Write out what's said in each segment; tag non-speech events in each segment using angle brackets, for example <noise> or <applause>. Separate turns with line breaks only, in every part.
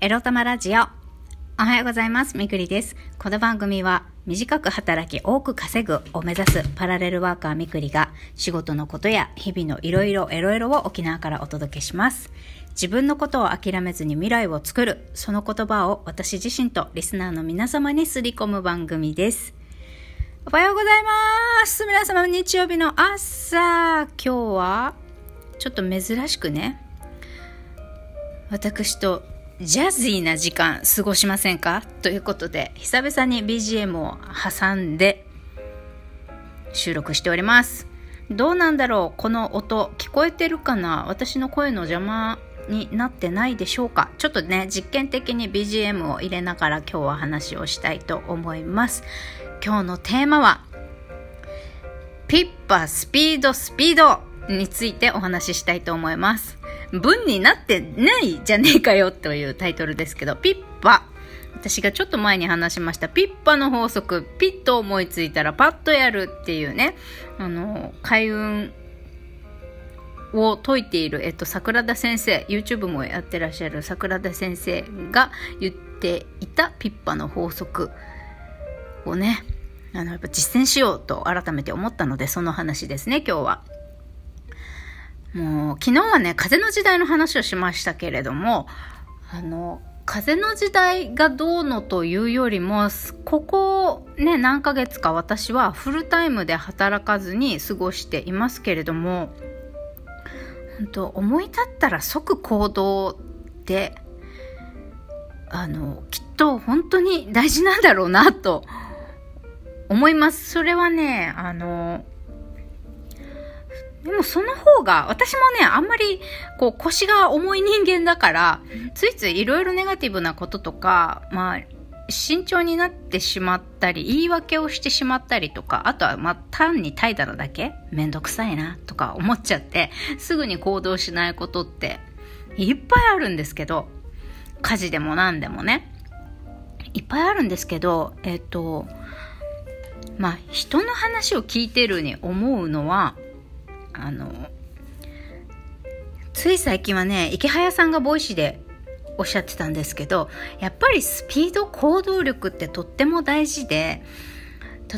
エロ玉ラジオ。おはようございます。みくりです。この番組は短く働き多く稼ぐを目指すパラレルワーカーみくりが仕事のことや日々のいろいろエロエロを沖縄からお届けします。自分のことを諦めずに未来を作る、その言葉を私自身とリスナーの皆様にすり込む番組です。おはようございます。皆様日曜日の朝、今日はちょっと珍しくね、私とジャズィーな時間過ごしませんか？ということで、久々に BGM を挟んで収録しております。どうなんだろう？この音聞こえてるかな？私の声の邪魔になってないでしょうか？ちょっとね、実験的に BGM を入れながら今日は話をしたいと思います。今日のテーマは、ピッパスピードスピードについてお話ししたいと思います。文になってないじゃねえかよというタイトルですけど、ピッパ。私がちょっと前に話しました、ピッパの法則、ピッと思いついたらパッとやるっていうね、あの、開運を解いている、えっと、桜田先生、YouTube もやってらっしゃる桜田先生が言っていたピッパの法則をね、あの、やっぱ実践しようと改めて思ったので、その話ですね、今日は。もう、昨日はね、風の時代の話をしましたけれども、あの、風の時代がどうのというよりも、ここね、何ヶ月か私はフルタイムで働かずに過ごしていますけれども、本当思い立ったら即行動って、あの、きっと本当に大事なんだろうなと思います。それはね、あの、でもその方が、私もね、あんまり、こう、腰が重い人間だから、ついついいろいろネガティブなこととか、まあ、慎重になってしまったり、言い訳をしてしまったりとか、あとは、まあ、単に怠惰なだけめんどくさいな、とか思っちゃって、すぐに行動しないことって、いっぱいあるんですけど、家事でも何でもね。いっぱいあるんですけど、えっと、まあ、人の話を聞いてるに思うのは、あの、つい最近はね、イケハヤさんが Voicy でおっしゃってたんですけど、やっぱりスピード行動力ってとっても大事で、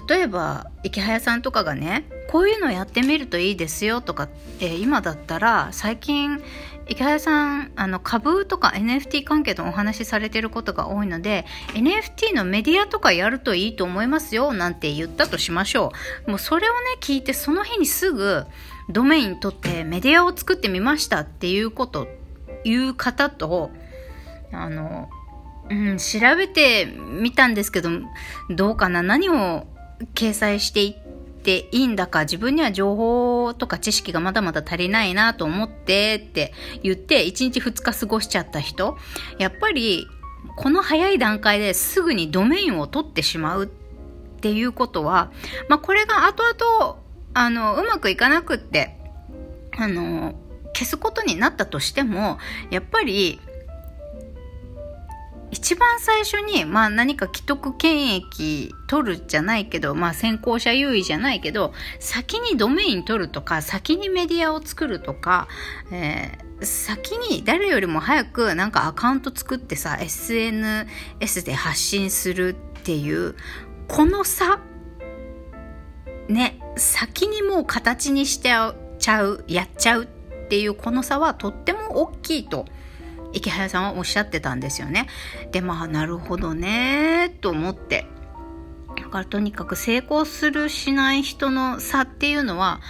例えばイケハヤさんとかがね、こういうのやってみるといいですよとか、えー今だったら最近池早さんあの株とか NFT 関係のお話しされてることが多いので NFT のメディアとかやるといいと思いますよなんて言ったとしましょう。もうそれをね聞いてその日にすぐドメイン取ってメディアを作ってみましたっていうこという方とあのうん、調べてみたんですけど、どうかな何を掲載していっていいんだか、自分には情報とか知識がまだまだ足りないなと思ってって言って、1日2日過ごしちゃった人、やっぱり、この早い段階ですぐにドメインを取ってしまうっていうことは、まあこれが後々、あの、うまくいかなくって、あの、消すことになったとしても、やっぱり、一番最初に、まあ何か既得権益取るじゃないけど、まあ先行者優位じゃないけど、先にドメイン取るとか、先にメディアを作るとか、えー先に誰よりも早くなんかアカウント作ってさ、SNS で発信するっていう、この差、ね、先にもう形にしてちゃう、やっちゃうっていうこの差はとっても大きいと。池早さんはおっしゃってたんですよね。で、まあ、なるほどね、と思って。だからとにかく成功するしない人の差っていうのは、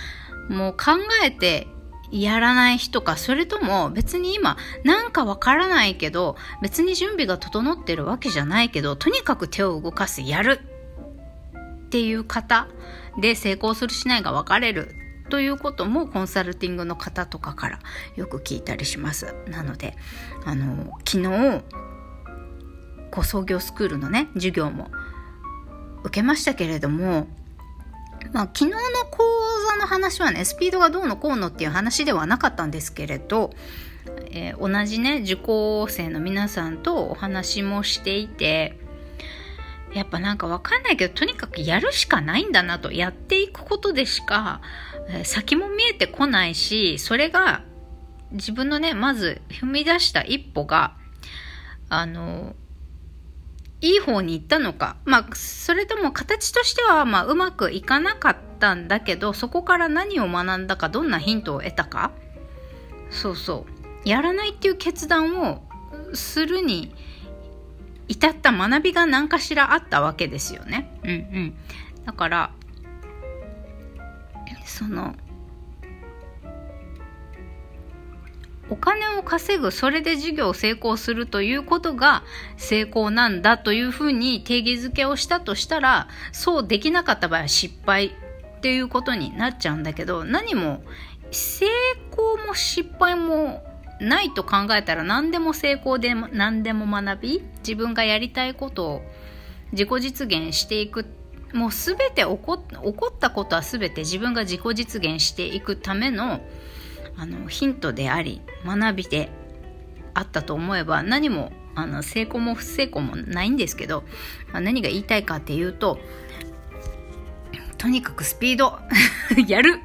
もう考えてやらない人か、それとも別に今なんかわからないけど、別に準備が整ってるわけじゃないけど、とにかく手を動かす、やるっていう方で成功するしないが分かれるということもコンサルティングの方とかからよく聞いたりします。なので、あの、昨日、こう創業スクールのね、授業も受けましたけれども、まあ、昨日の講座の話はね、スピードがどうのこうのっていう話ではなかったんですけれど、えー同じね、受講生の皆さんとお話もしていて、やっぱなんかわかんないけど、とにかくやるしかないんだなと、やっていくことでしか、先も見えてこないし、それが自分のね、まず踏み出した一歩が、あの、いい方に行ったのか、まあ、それとも形としては、まあ、うまくいかなかったんだけど、そこから何を学んだか、どんなヒントを得たか、そうそう、やらないっていう決断をするに至った学びが何かしらあったわけですよね。うんうん。だから、その、お金を稼ぐ、それで事業を成功するということが成功なんだというふうに定義づけをしたとしたら、そうできなかった場合は失敗っていうことになっちゃうんだけど、何も成功も失敗もないと考えたら何でも成功で何でも学び自分がやりたいことを自己実現していく。もう全て起こったことは全て自分が自己実現していくためのあのヒントであり学びであったと思えば何もあの成功も不成功もないんですけど、まあ、何が言いたいかっていうととにかくスピード。<laughs> やる。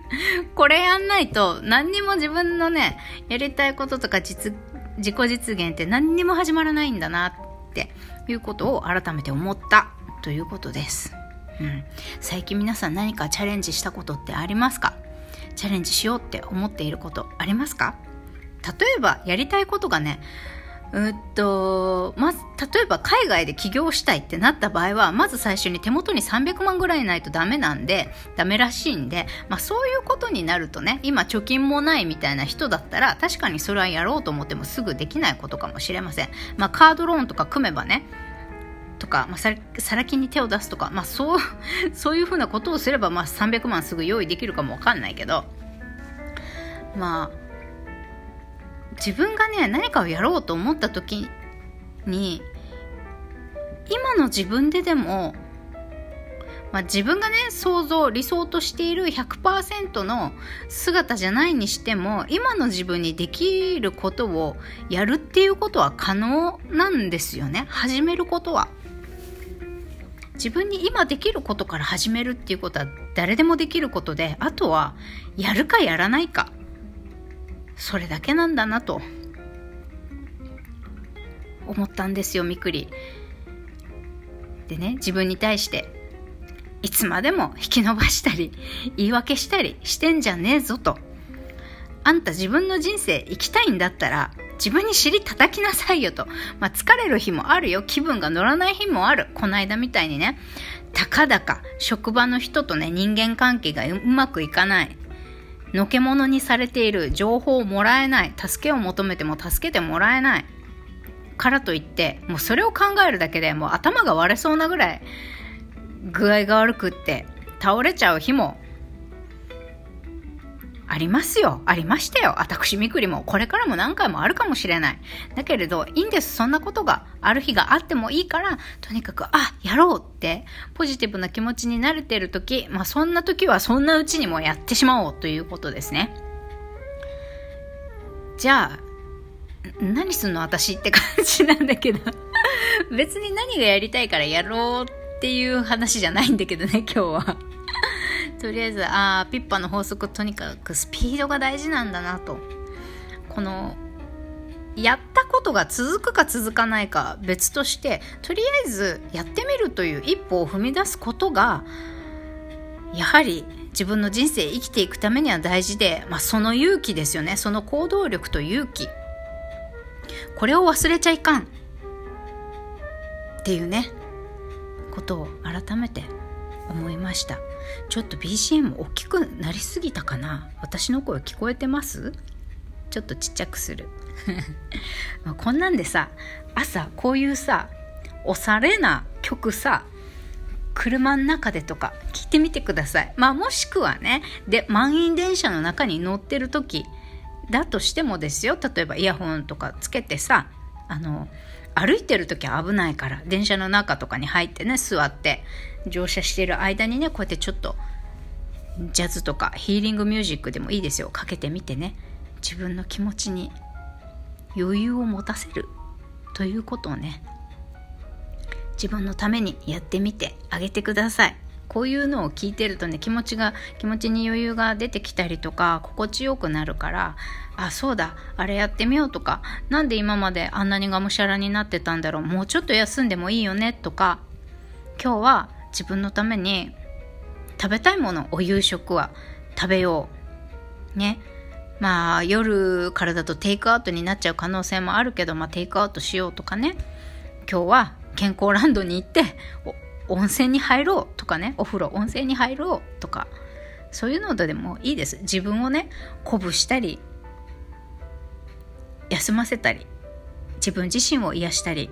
これやんないと何にも自分のねやりたいこととか実自己実現って何にも始まらないんだなっていうことを改めて思った。ということです。うん、最近皆さん何かチャレンジしたことってありますか？チャレンジしようって思っていることありますか？例えばやりたいことがねうっと、まず、例えば海外で起業したいってなった場合は、まず最初に手元に300万ぐらいないとダメなんで、ダメらしいんで、まあそういうことになるとね、今貯金もないみたいな人だったら、確かにそれはやろうと思ってもすぐできないことかもしれません。まあカードローンとか組めばね、とか、まあ、さら金に手を出すとか、まあ、そう、<laughs> そういうふうなことをすれば、まあ、300万すぐ用意できるかもわかんないけど、まあ、自分がね、何かをやろうと思った時に、今の自分ででも、まあ、自分がね、想像、理想としている100%の姿じゃないにしても、今の自分にできることをやるっていうことは可能なんですよね。始めることは。自分に今できることから始めるっていうことは誰でもできることで、あとはやるかやらないか。それだけなんだなと思ったんですよ、みくり。でね、自分に対して、いつまでも引き伸ばしたり、言い訳したりしてんじゃねえぞと。あんた自分の人生生きたいんだったら、自分に尻叩きなさいよと。まあ、疲れる日もあるよ。気分が乗らない日もある。こないだみたいにね。たかだか、職場の人とね、人間関係がうまくいかない。のけ者にされている。情報をもらえない。助けを求めても助けてもらえない。からといって、もうそれを考えるだけでもう頭が割れそうなぐらい具合が悪くって倒れちゃう日もありますよ。ありましたよ。私みくりも。これからも何回もあるかもしれない。だけれど、いいんです。そんなことがある日があってもいいから、とにかく、あ、やろうって、ポジティブな気持ちになれてる時、まあそんな時はそんなうちにもやってしまおうということですね。じゃあ、何すんの？私って感じなんだけど <laughs> 別に何がやりたいからやろうっていう話じゃないんだけどね、今日はとりあえずあピッパの法則とにかくスピードが大事なんだなと。このやったことが続くか続かないか別としてとりあえずやってみるという一歩を踏み出すことがやはり自分の人生生きていくためには大事で、まあ、その勇気ですよね。その行動力と勇気。これを忘れちゃいかん。っていうね。ことを改めて思いました。ちょっと BGM 大きくなりすぎたかな？私の声聞こえてます？ちょっとちっちゃくする。<laughs> まこんなんでさ朝こういうさおしゃれな曲さ車の中でとか聞いてみてください。まあもしくはねで満員電車の中に乗ってる時だとしてもですよ。例えばイヤホンとかつけてさあの歩いてる時は危ないから電車の中とかに入ってね座って乗車してる間にねこうやってちょっとジャズとかヒーリングミュージックでもいいですよ。かけてみてね。自分の気持ちに余裕を持たせる。ということをね自分のためにやってみてあげてください。こういうのを聞いてるとね気持ちが気持ちに余裕が出てきたりとか心地よくなるからあそうだあれやってみようとか何で今まであんなにがむしゃらになってたんだろうもうちょっと休んでもいいよねとか今日は自分のために食べたいものお夕食は食べよう。ね。まあ夜からだとテイクアウトになっちゃう可能性もあるけど、まあ、テイクアウトしようとかね。今日は健康ランドに行って温泉に入ろうとかねお風呂温泉に入ろうとかそういうのでもいいです。自分をね鼓舞したり休ませたり自分自身を癒したり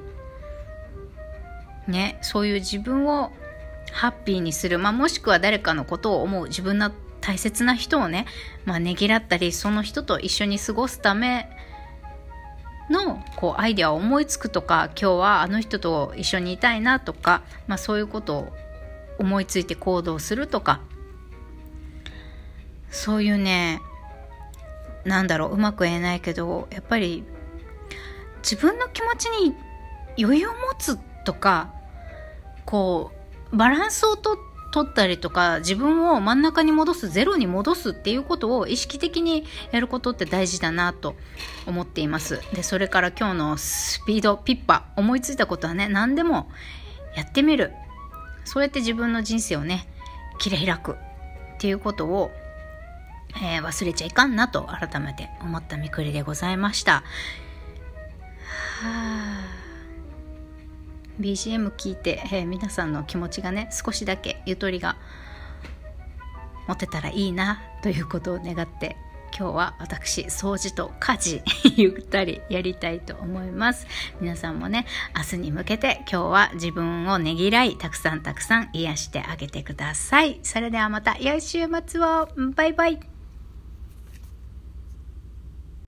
ねそういう自分をハッピーにする、まあ、もしくは誰かのことを思う自分の大切な人をね、まあ、ねぎらったりその人と一緒に過ごすためこうアイデアを思いつくとか今日はあの人と一緒にいたいなとか、まあ、そういうことを思いついて行動するとかそういうねなんだろううまく言えないけどやっぱり自分の気持ちに余裕を持つとかこうバランスをとって取ったりとか自分を真ん中に戻すゼロに戻すっていうことを意識的にやることって大事だなと思っています。でそれから今日のスピードピッパ思いついたことはね何でもやってみる。そうやって自分の人生をね切り開くっていうことを、えー、忘れちゃいかんなと改めて思ったみくりでございました。はあ。BGM 聞いて、えー、皆さんの気持ちがね少しだけゆとりが持てたらいいなということを願って今日は私掃除と家事 <laughs> ゆったりやりたいと思います。皆さんもね明日に向けて今日は自分をねぎらいたくさんたくさん癒してあげてください。それではまた良い週末を。バイバイ。